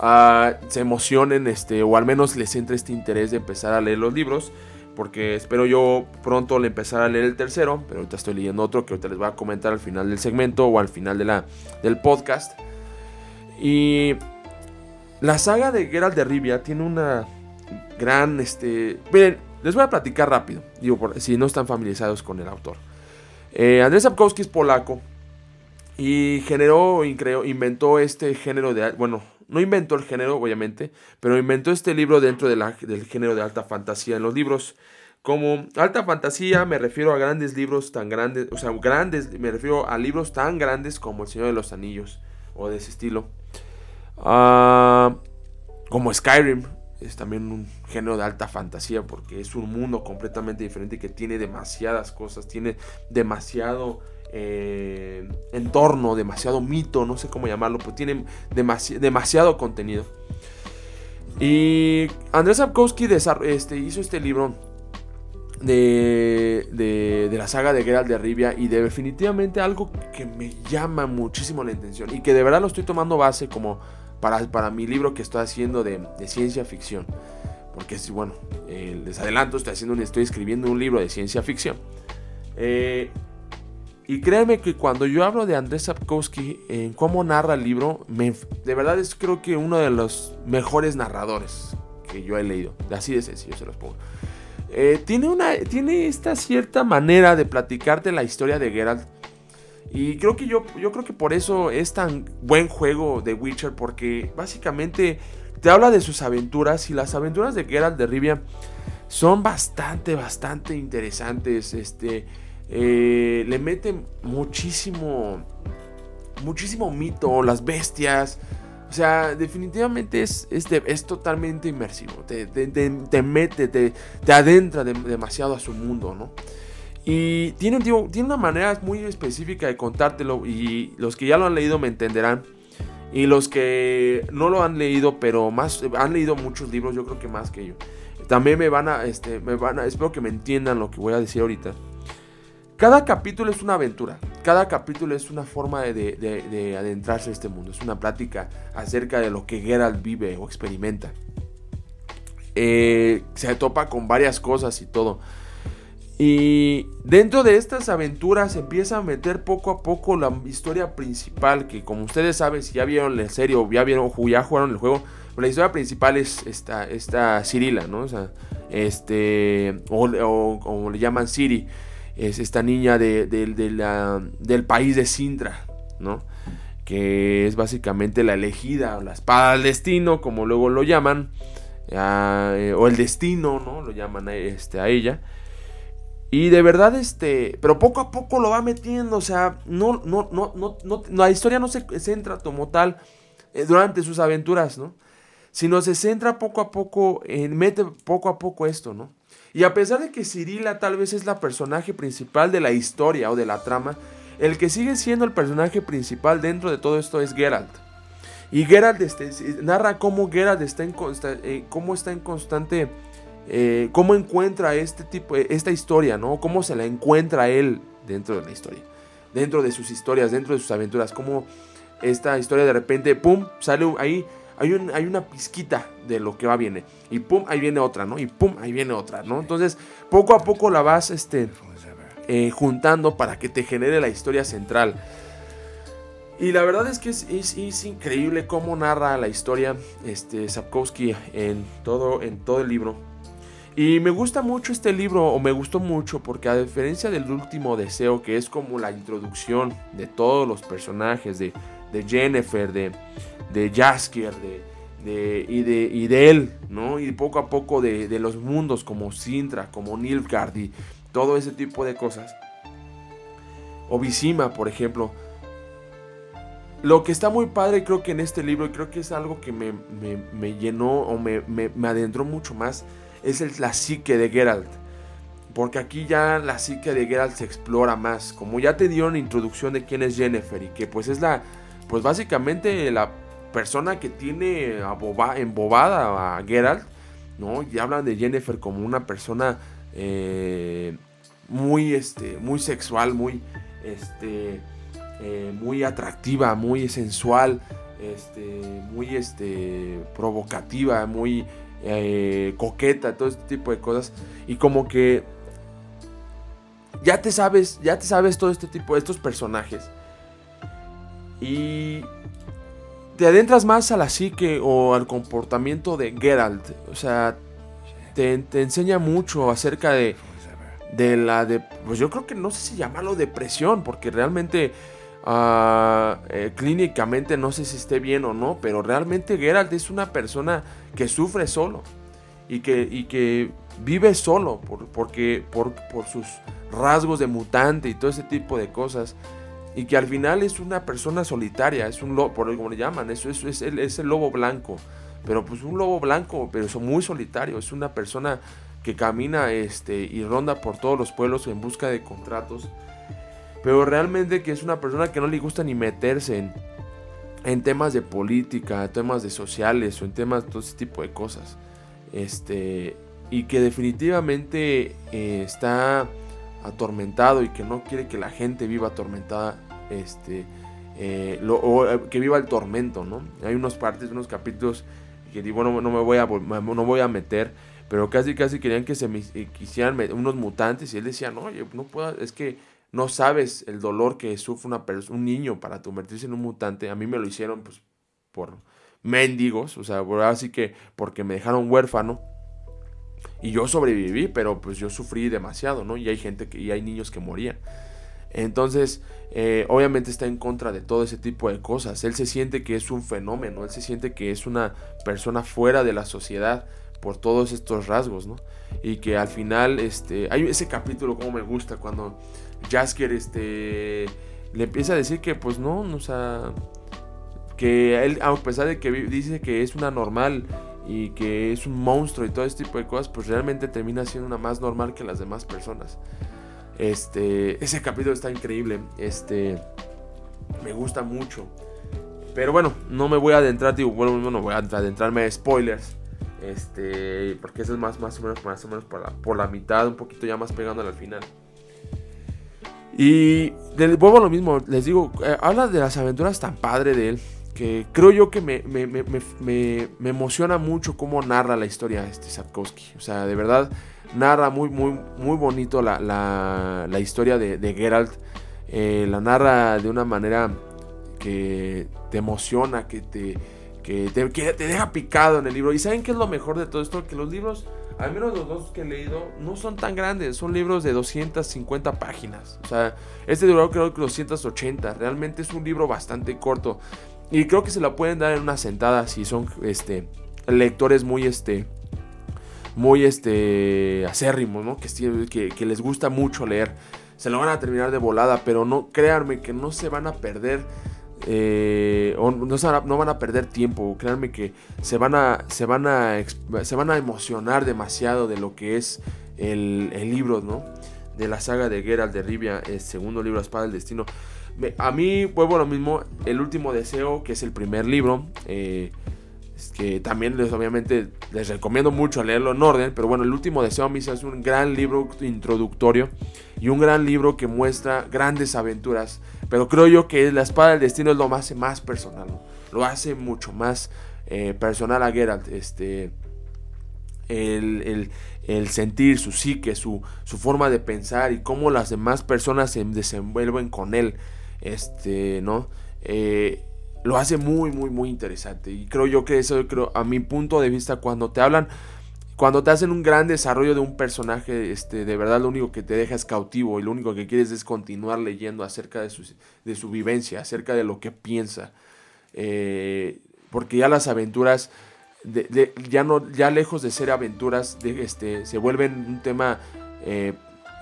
uh, se emocionen, este, o al menos les entre este interés de empezar a leer los libros porque espero yo pronto le empezar a leer el tercero, pero ahorita estoy leyendo otro que ahorita les voy a comentar al final del segmento o al final de la, del podcast. Y la saga de Geralt de Rivia tiene una gran, este, miren, les voy a platicar rápido, digo, por, si no están familiarizados con el autor. Eh, Andrzej Sapkowski es polaco y generó, inventó este género de, bueno, no inventó el género, obviamente, pero inventó este libro dentro del género de alta fantasía. En los libros, como alta fantasía, me refiero a grandes libros tan grandes, o sea, grandes, me refiero a libros tan grandes como El Señor de los Anillos, o de ese estilo. Ah, como Skyrim, es también un género de alta fantasía porque es un mundo completamente diferente que tiene demasiadas cosas, tiene demasiado eh, entorno, demasiado mito, no sé cómo llamarlo, pero tiene demasiado contenido. Y Andrés Sapkowski este, hizo este libro de, de, la saga de Geralt de Rivia y definitivamente algo que me llama muchísimo la atención y que de verdad lo estoy tomando base como para, para mi libro que estoy haciendo de, ciencia ficción. Porque bueno, eh, les adelanto, estoy, haciendo estoy escribiendo un libro de ciencia ficción. Eh, y créeme que cuando yo hablo de Andrés Sapkowski en cómo narra el libro, de verdad es creo que uno de los mejores narradores que yo he leído. Así de sencillo se los pongo. Eh, tiene, una, tiene esta cierta manera de platicarte la historia de Geralt. Y creo que yo, yo creo que por eso es tan buen juego de Witcher. Porque básicamente te habla de sus aventuras. Y las aventuras de Geralt de Rivia son bastante, bastante interesantes. Este eh, le mete muchísimo, muchísimo mito, las bestias. O sea, definitivamente es, es, totalmente inmersivo. Te, mete, te, te adentra demasiado a su mundo, ¿no? Y tiene, tiene una manera muy específica de contártelo. Y los que ya lo han leído me entenderán. Y los que no lo han leído, pero más han leído muchos libros, yo creo que más que yo. También me van a, este, me van a, espero que me entiendan lo que voy a decir ahorita. Cada capítulo es una aventura, cada capítulo es una forma de, adentrarse a este mundo, es una plática acerca de lo que Geralt vive o experimenta. Eh, se topa con varias cosas y todo. Y dentro de estas aventuras empieza a meter poco a poco la historia principal, que como ustedes saben, si ya vieron la serie o ya, vieron, ya jugaron el juego, pues la historia principal es esta, esta Cirila, ¿no? O sea, este, o como le llaman Siri es esta niña de, del país de Sintra, ¿no? Que es básicamente la elegida, o la espada del destino, como luego lo llaman, eh, o el destino, ¿no? Lo llaman este, a ella. Y de verdad, este, pero poco a poco lo va metiendo, o sea, no, no, no, no, no la historia no se centra como tal eh, durante sus aventuras, ¿no? Sino se centra poco a poco, en, mete poco a poco esto, ¿no? Y a pesar de que Cirila tal vez es la personaje principal de la historia o de la trama, el que sigue siendo el personaje principal dentro de todo esto es Geralt. Y Geralt este, narra cómo Geralt está en, eh, cómo está en constante, eh, cómo encuentra este tipo, esta historia, ¿no? Cómo se la encuentra él dentro de la historia, dentro de sus historias, dentro de sus aventuras, cómo esta historia de repente, pum, sale ahí hay, una pizquita de lo que va viene. Y pum, ahí viene otra, ¿no? Y pum, ahí viene otra, ¿no? Entonces, poco a poco la vas este, eh, juntando para que te genere la historia central. Y la verdad es que es, increíble cómo narra la historia este, Sapkowski en todo, en todo el libro. Y me gusta mucho este libro, o me gustó mucho, porque a diferencia del último deseo, que es como la introducción de todos los personajes, de, de Jennifer, de, de Jaskier, de, de, y, de, y de él, ¿no? Y poco a poco de, de los mundos como Sintra, como Nilfgaard y todo ese tipo de cosas. O por ejemplo. Lo que está muy padre creo que en este libro, creo que es algo que me, me, llenó o me, me, adentró mucho más, es el, la psique de Geralt. Porque aquí ya la psique de Geralt se explora más. Como ya te dieron introducción de quién es Jennifer y que pues es la, pues básicamente la persona que tiene embobada a Geralt, ¿no? Y hablan de Jennifer como una persona eh, muy, este, muy sexual, muy, este, eh, muy atractiva, muy sensual, este, muy, este, provocativa, muy eh, coqueta, todo este tipo de cosas. Y como que ya te sabes, ya te sabes todo este tipo de estos personajes. Y te adentras más a la psique o al comportamiento de Geralt. O sea, te, enseña mucho acerca de, de la de. Pues yo creo que no sé si llamarlo depresión, porque realmente. Eh, clínicamente no sé si esté bien o no, pero realmente Geralt es una persona que sufre solo y que, y que vive solo por, porque, por, por sus rasgos de mutante y todo ese tipo de cosas. Y que al final es una persona solitaria, es un lobo, por como le llaman, eso, es, el, es, el, lobo blanco, pero pues un lobo blanco, pero es muy solitario, es una persona que camina este, y ronda por todos los pueblos en busca de contratos, pero realmente que es una persona que no le gusta ni meterse en, en temas de política, temas de sociales o en temas de todo ese tipo de cosas, este, y que definitivamente eh, está atormentado y que no quiere que la gente viva atormentada, este, eh, o eh, que viva el tormento, ¿no? Hay unos partes, unos capítulos que digo, no, no me voy a, no voy a meter, pero casi casi querían que se me eh, unos mutantes y él decía, no, no puedo, es que no sabes el dolor que sufre una un niño para convertirse en un mutante. A mí me lo hicieron pues por mendigos, o sea, así que porque me dejaron huérfano y yo sobreviví, pero pues yo sufrí demasiado, ¿no? Y hay gente que, y hay niños que morían. Entonces, eh, obviamente está en contra de todo ese tipo de cosas. Él se siente que es un fenómeno, él se siente que es una persona fuera de la sociedad por todos estos rasgos, ¿no? Y que al final, este, hay ese capítulo como me gusta cuando Jasker, este, le empieza a decir que, pues no, o sea, que él, a pesar de que dice que es una normal y que es un monstruo y todo este tipo de cosas, pues realmente termina siendo una más normal que las demás personas. Este, ese capítulo está increíble, este, me gusta mucho. Pero bueno, no me voy a adentrar, digo, bueno, no voy a adentrarme a spoilers. Este, porque eso es más, más o menos, más o menos por la, por la mitad, un poquito ya más pegándole al final. Y vuelvo a lo mismo, les digo, eh, habla de las aventuras tan padre de él que creo yo que me, me, emociona mucho cómo narra la historia este Sapkowski. O sea, de verdad, narra muy, muy, muy bonito la, la, historia de, de Geralt. Eh, la narra de una manera que te emociona, que te, que te, que te deja picado en el libro. ¿Y saben qué es lo mejor de todo esto? Que los libros, al menos los dos que he leído, no son tan grandes. Son libros de 250 páginas. O sea, este duró creo que 280. Realmente es un libro bastante corto. Y creo que se la pueden dar en una sentada si son este, lectores muy, este, muy este, acérrimos, ¿no? Que, que, les gusta mucho leer. Se lo van a terminar de volada, pero no, créanme que no se van a perder. Eh, no, van a perder tiempo, créanme que se van a, se van a, se van a emocionar demasiado de lo que es el, el libro, ¿no? De la saga de Geralt de Rivia, el segundo libro, Espada del Destino. A mí, vuelvo lo mismo, El último deseo, que es el primer libro, eh, que también les, obviamente les recomiendo mucho leerlo en orden, pero bueno, El último deseo a mí es un gran libro introductorio y un gran libro que muestra grandes aventuras, pero creo yo que La espada del destino es lo más, más personal, lo hace mucho más eh, personal a Geralt, este... El, sentir, su psique, su, su, forma de pensar y cómo las demás personas se desenvuelven con él este, ¿no? Eh, lo hace muy, muy, muy interesante. Y creo yo que eso, creo, a mi punto de vista, cuando te hablan, cuando te hacen un gran desarrollo de un personaje, este, de verdad lo único que te deja es cautivo y lo único que quieres es continuar leyendo acerca de su, de su vivencia, acerca de lo que piensa. Eh, porque ya las aventuras ya, no, ya lejos de ser aventuras, este, se vuelven un tema eh,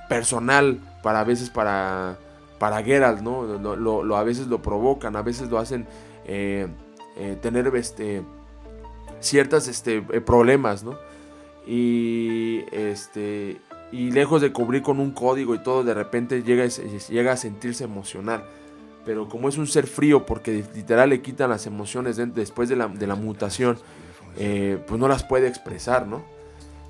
personal para a veces para, para Geralt, ¿no? Lo, a veces lo provocan, a veces lo hacen eh, eh, tener este, ciertos este, problemas, ¿no? Y, este, y lejos de cubrir con un código y todo, de repente llega, llega a sentirse emocional. Pero como es un ser frío, porque literal le quitan las emociones después de la, de la mutación, eh, pues no las puede expresar, ¿no?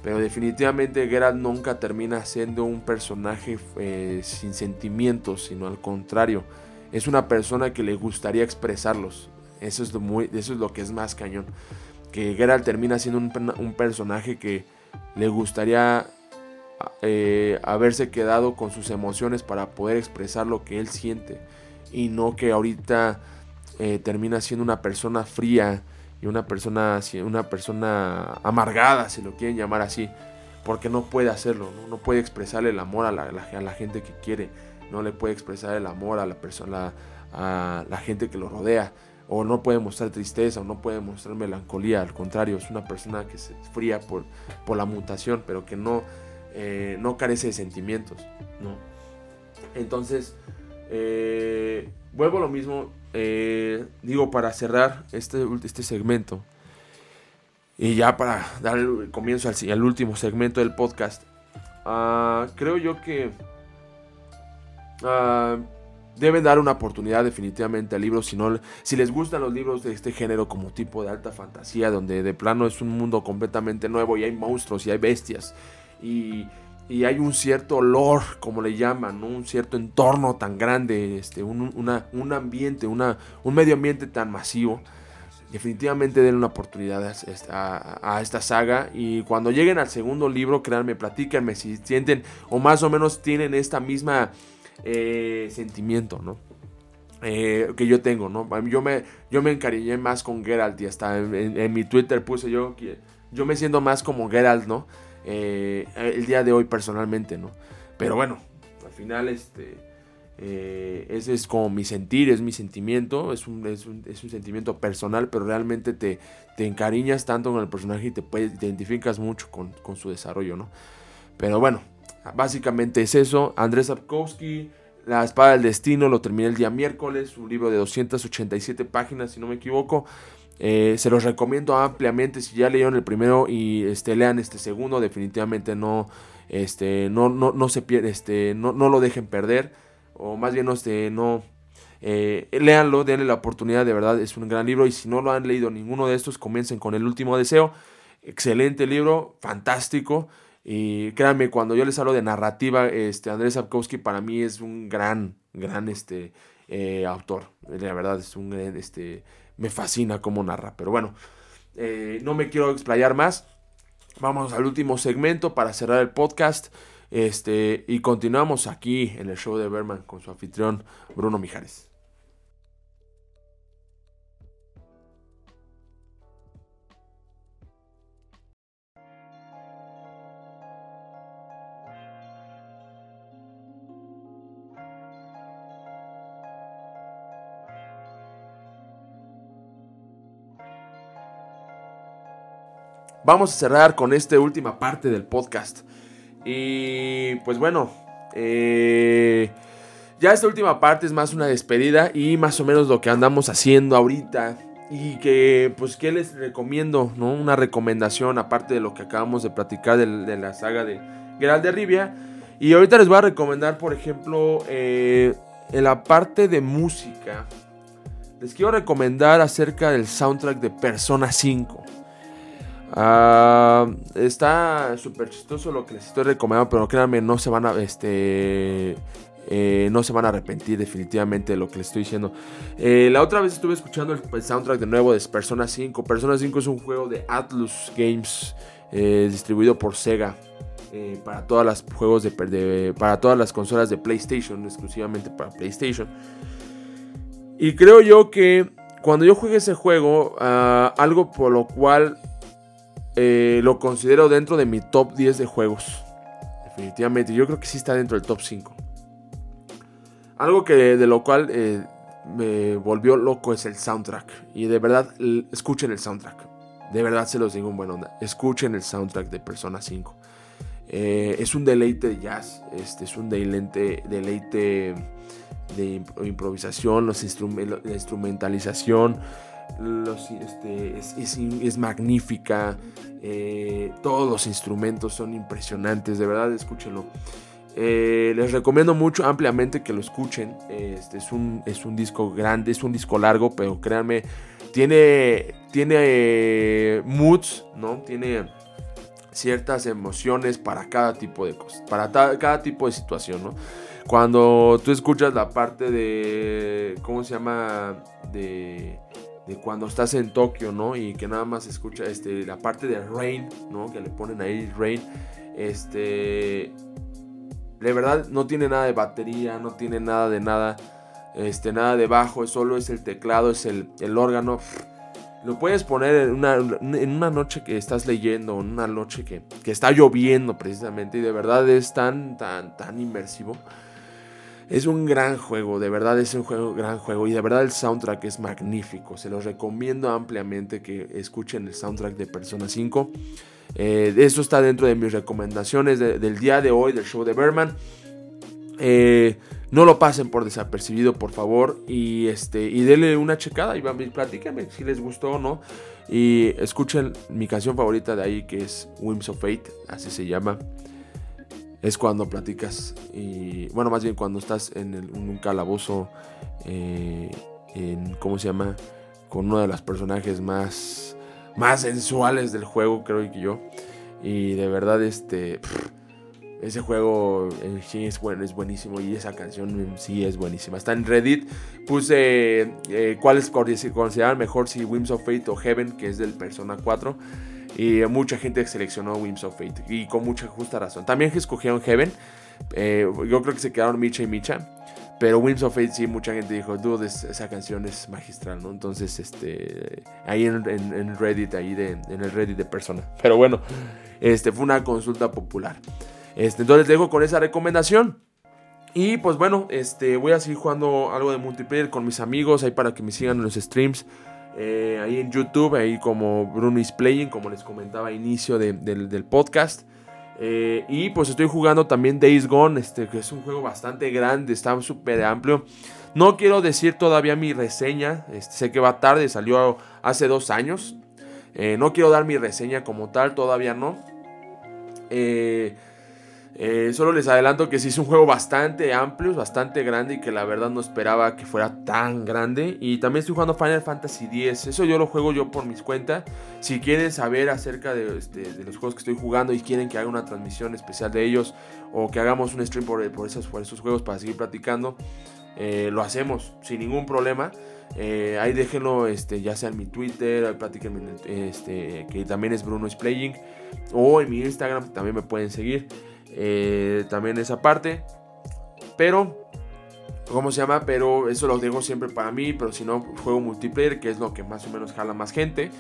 Pero definitivamente Geralt nunca termina siendo un personaje eh, sin sentimientos, sino al contrario, es una persona que le gustaría expresarlos. Eso es lo, muy, eso es lo que es más cañón. Que Geralt termina siendo un, personaje que le gustaría eh, haberse quedado con sus emociones para poder expresar lo que él siente. Y no que ahorita termina siendo una persona fría, y una persona, una persona amargada, si lo quieren llamar así, porque no puede hacerlo, no, puede expresarle el amor a la, a la, gente que quiere, no le puede expresar el amor a la persona, a la gente que lo rodea, o no puede mostrar tristeza, o no puede mostrar melancolía, al contrario, es una persona que se fría por, por la mutación, pero que no, eh, no carece de sentimientos, ¿no? Entonces, eh, vuelvo a lo mismo, eh, digo, para cerrar este, este segmento y ya para dar el comienzo al, último segmento del podcast, ah, creo yo que uh, deben dar una oportunidad definitivamente al libro. Si, no, si les gustan los libros de este género como tipo de alta fantasía, donde de plano es un mundo completamente nuevo y hay monstruos y hay bestias y y hay un cierto olor, como le llaman, un cierto entorno tan grande, este, un, un ambiente, una, un medio ambiente tan masivo. Definitivamente den una oportunidad a, esta saga. Y cuando lleguen al segundo libro, créanme, platíquenme si sienten o más o menos tienen esta misma eh, sentimiento, ¿no? Eh, que yo tengo, ¿no? Yo me, yo me encariñé más con Geralt y hasta en, en mi Twitter puse yo que yo me siento más como Geralt, ¿no? Eh, el día de hoy personalmente, ¿no? Pero bueno, al final este, eh, ese es como mi sentir, es mi sentimiento, es un, es un, sentimiento personal, pero realmente te, te, encariñas tanto con el personaje y te, identificas mucho con, su desarrollo, ¿no? Pero bueno, básicamente es eso. Andrés Sapkowski, La Espada del Destino, lo terminé el día miércoles, un libro de 287 páginas, si no me equivoco. Eh, se los recomiendo ampliamente. Si ya leyeron el primero y este, lean este segundo, definitivamente no, este, no, no, no se pierde, este, no, no, lo dejen perder. O más bien, este, no. Eh, léanlo, denle la oportunidad, de verdad, es un gran libro. Y si no lo han leído ninguno de estos, comiencen con el último deseo. Excelente libro, fantástico. Y créanme, cuando yo les hablo de narrativa, este, Andrés Sapkowski para mí es un gran, gran este, eh, autor. La verdad, es un este, me fascina cómo narra. Pero bueno, eh, no me quiero explayar más. Vamos al último segmento para cerrar el podcast. Este, y continuamos aquí en el show de Berman con su anfitrión Bruno Mijares. Vamos a cerrar con esta última parte del podcast. Y pues bueno, eh, ya esta última parte es más una despedida y más o menos lo que andamos haciendo ahorita. Y que, pues, ¿qué les recomiendo? ¿no? Una recomendación, aparte de lo que acabamos de platicar de, la saga de Geralt de Rivia. Y ahorita les voy a recomendar, por ejemplo, eh, en la parte de música. Les quiero recomendar acerca del soundtrack de Persona 5. Ah, está súper chistoso lo que les estoy recomendando, pero créanme, no se van a, este, eh, no se van a arrepentir definitivamente de lo que les estoy diciendo. Eh, la otra vez estuve escuchando el, soundtrack de nuevo de Persona 5. Persona 5 es un juego de Atlus Games eh, distribuido por Sega. para todas las juegos de, para todas las consolas de PlayStation exclusivamente para PlayStation y creo yo que cuando yo juegue ese juego ah, algo por lo cual eh, lo considero dentro de mi top 10 de juegos. Definitivamente, yo creo que sí está dentro del top 5. Algo que de lo cual eh, me volvió loco es el soundtrack. Y de verdad, escuchen el soundtrack. De verdad se los digo en buena onda. Escuchen el soundtrack de Persona 5. Eh, es un deleite de jazz. Este, es un deleite, deleite de improvisación, los la instrumentalización. Este, es, magnífica. Eh, todos los instrumentos son impresionantes. De verdad, escúchenlo. Eh, les recomiendo mucho, ampliamente que lo escuchen. Este es un, es un disco grande, es un disco largo, pero créanme, tiene, tiene eh, moods, ¿no? Tiene ciertas emociones para cada tipo de cosas, para cada tipo de situación, ¿no? Cuando tú escuchas la parte de, ¿cómo se llama? De, de cuando estás en Tokio, ¿no? Y que nada más escucha este, la parte de Rain, ¿no? Que le ponen ahí Rain. Este, de verdad no tiene nada de batería, no tiene nada de nada, este, nada de bajo, solo es el teclado, es el, órgano. Lo puedes poner en una, en una, noche que estás leyendo, en una noche que, que, está lloviendo precisamente y de verdad es tan, tan, tan inmersivo. Es un gran juego, de verdad es un juego, gran juego y de verdad el soundtrack es magnífico. Se los recomiendo ampliamente que escuchen el soundtrack de Persona 5. Eh, eso está dentro de mis recomendaciones del día de hoy del show de Berman. Eh, no lo pasen por desapercibido, por favor. Y este y denle una checada y platíquenme si les gustó o no. Y escuchen mi canción favorita de ahí que es Whims of Fate, así se llama. Es cuando platicas y bueno, más bien cuando estás en, un calabozo, eh, en, ¿cómo se llama? Con uno de los personajes más más sensuales del juego, creo que yo. Y de verdad, este. ese juego en sí es, bueno, es buenísimo y esa canción sí es buenísima. Está en Reddit. Puse eh, cuáles consideran mejor si Whims of Fate o Heaven, que es del Persona 4. Y mucha gente seleccionó Whims of Fate. Y con mucha justa razón. También escogieron Heaven. Eh, yo creo que se quedaron Micha y Micha. Pero Winds of Fate sí, mucha gente dijo, dude, esa canción es magistral, ¿no? Entonces, este, ahí en, Reddit, ahí en el Reddit de persona. Pero bueno, este, fue una consulta popular. Este, entonces les dejo con esa recomendación. Y pues bueno, este, voy a seguir jugando algo de multiplayer con mis amigos, ahí para que me sigan en los streams. Eh, ahí en YouTube, ahí como Bruno is Playing, como les comentaba a inicio del podcast. Eh, y pues estoy jugando también Days Gone, este, que es un juego bastante grande, está súper amplio. No quiero decir todavía mi reseña, este, sé que va tarde, salió hace dos años. Eh, no quiero dar mi reseña como tal, todavía no. Eh, eh, solo les adelanto que sí es un juego bastante amplio, bastante grande y que la verdad no esperaba que fuera tan grande. Y también estoy jugando Final Fantasy X. Eso yo lo juego yo por mis cuentas. Si quieren saber acerca de, los juegos que estoy jugando y quieren que haga una transmisión especial de ellos o que hagamos un stream por, esos, juegos para seguir platicando, eh, lo hacemos sin ningún problema. Eh, ahí déjenlo, este, ya sea en mi Twitter, platíquenme, este, que también es Bruno is Playing, o en mi Instagram también me pueden seguir. Eh, también esa parte. Pero, ¿cómo se llama? Pero eso lo dejo siempre para mí. Pero si no, juego multiplayer, que es lo que más o menos jala más gente.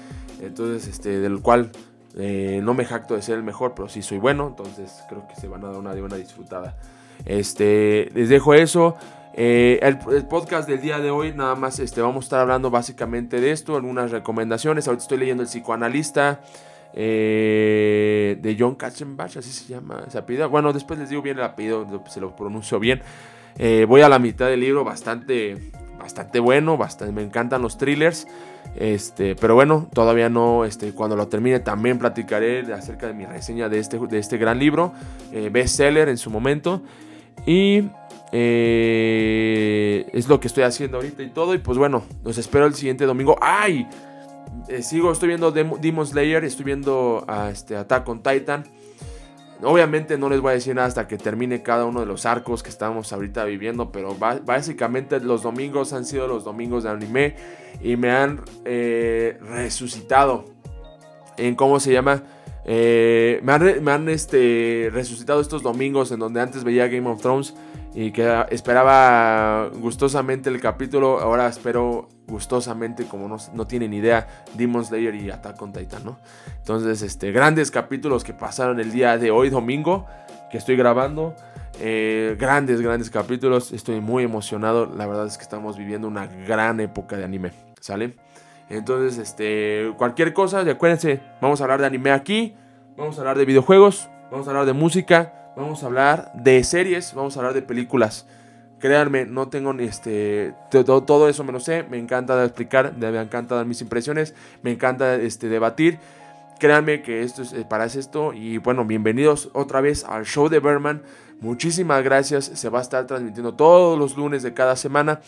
Entonces, este, del cual eh, no me jacto de ser el mejor, pero sí soy bueno. Entonces, creo que se van a dar una de una disfrutada. Este, les dejo eso. Eh, el, podcast del día de hoy, nada más este, vamos a estar hablando básicamente de esto, algunas recomendaciones. Ahorita estoy leyendo el psicoanalista. Eh, de John Katzenbach, así se llama ese apellido. Bueno, después les digo bien el apellido, se lo pronuncio bien. Eh, voy a la mitad del libro, bastante, bastante bueno, bastante, me encantan los thrillers. Este, pero bueno, todavía no, este, cuando lo termine también platicaré acerca de mi reseña de este, de este gran libro, eh, bestseller en su momento. Y es lo que estoy haciendo ahorita y todo. Y pues bueno, los espero el siguiente domingo. ¡Ay! Eh, sigo, estoy viendo Demon Slayer, estoy viendo a este, Attack on Titan. Obviamente no les voy a decir nada hasta que termine cada uno de los arcos que estamos ahorita viviendo, pero básicamente los domingos han sido los domingos de anime y me han eh, resucitado. En cómo se llama. Eh, me han, me han este, resucitado estos domingos en donde antes veía Game of Thrones y que esperaba gustosamente el capítulo. Ahora espero gustosamente, como no, no tienen idea, Demon Slayer y Attack on Titan, ¿no? Entonces, este, grandes capítulos que pasaron el día de hoy, domingo, que estoy grabando. Eh, grandes, grandes capítulos. Estoy muy emocionado. La verdad es que estamos viviendo una gran época de anime. ¿Sale? Entonces, este, cualquier cosa, acuérdense, vamos a hablar de anime aquí, vamos a hablar de videojuegos, vamos a hablar de música, vamos a hablar de series, vamos a hablar de películas. Créanme, no tengo ni este. Todo, todo, eso me lo sé. Me encanta explicar, me encanta dar mis impresiones, me encanta este, debatir. Créanme que esto es eh, para esto. Y bueno, bienvenidos otra vez al show de Berman. Muchísimas gracias. Se va a estar transmitiendo todos los lunes de cada semana.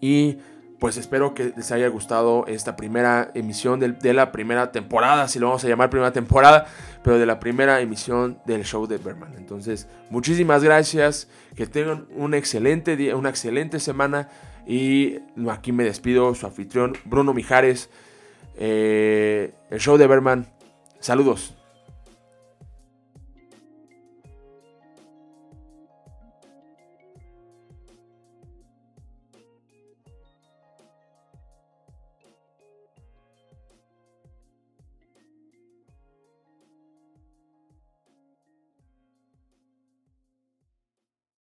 Y pues espero que les haya gustado esta primera emisión de, la primera temporada, si lo vamos a llamar primera temporada, pero de la primera emisión del show de Berman. Entonces, muchísimas gracias, que tengan un excelente día, una excelente semana y aquí me despido, su anfitrión Bruno Mijares, eh, el show de Berman. Saludos.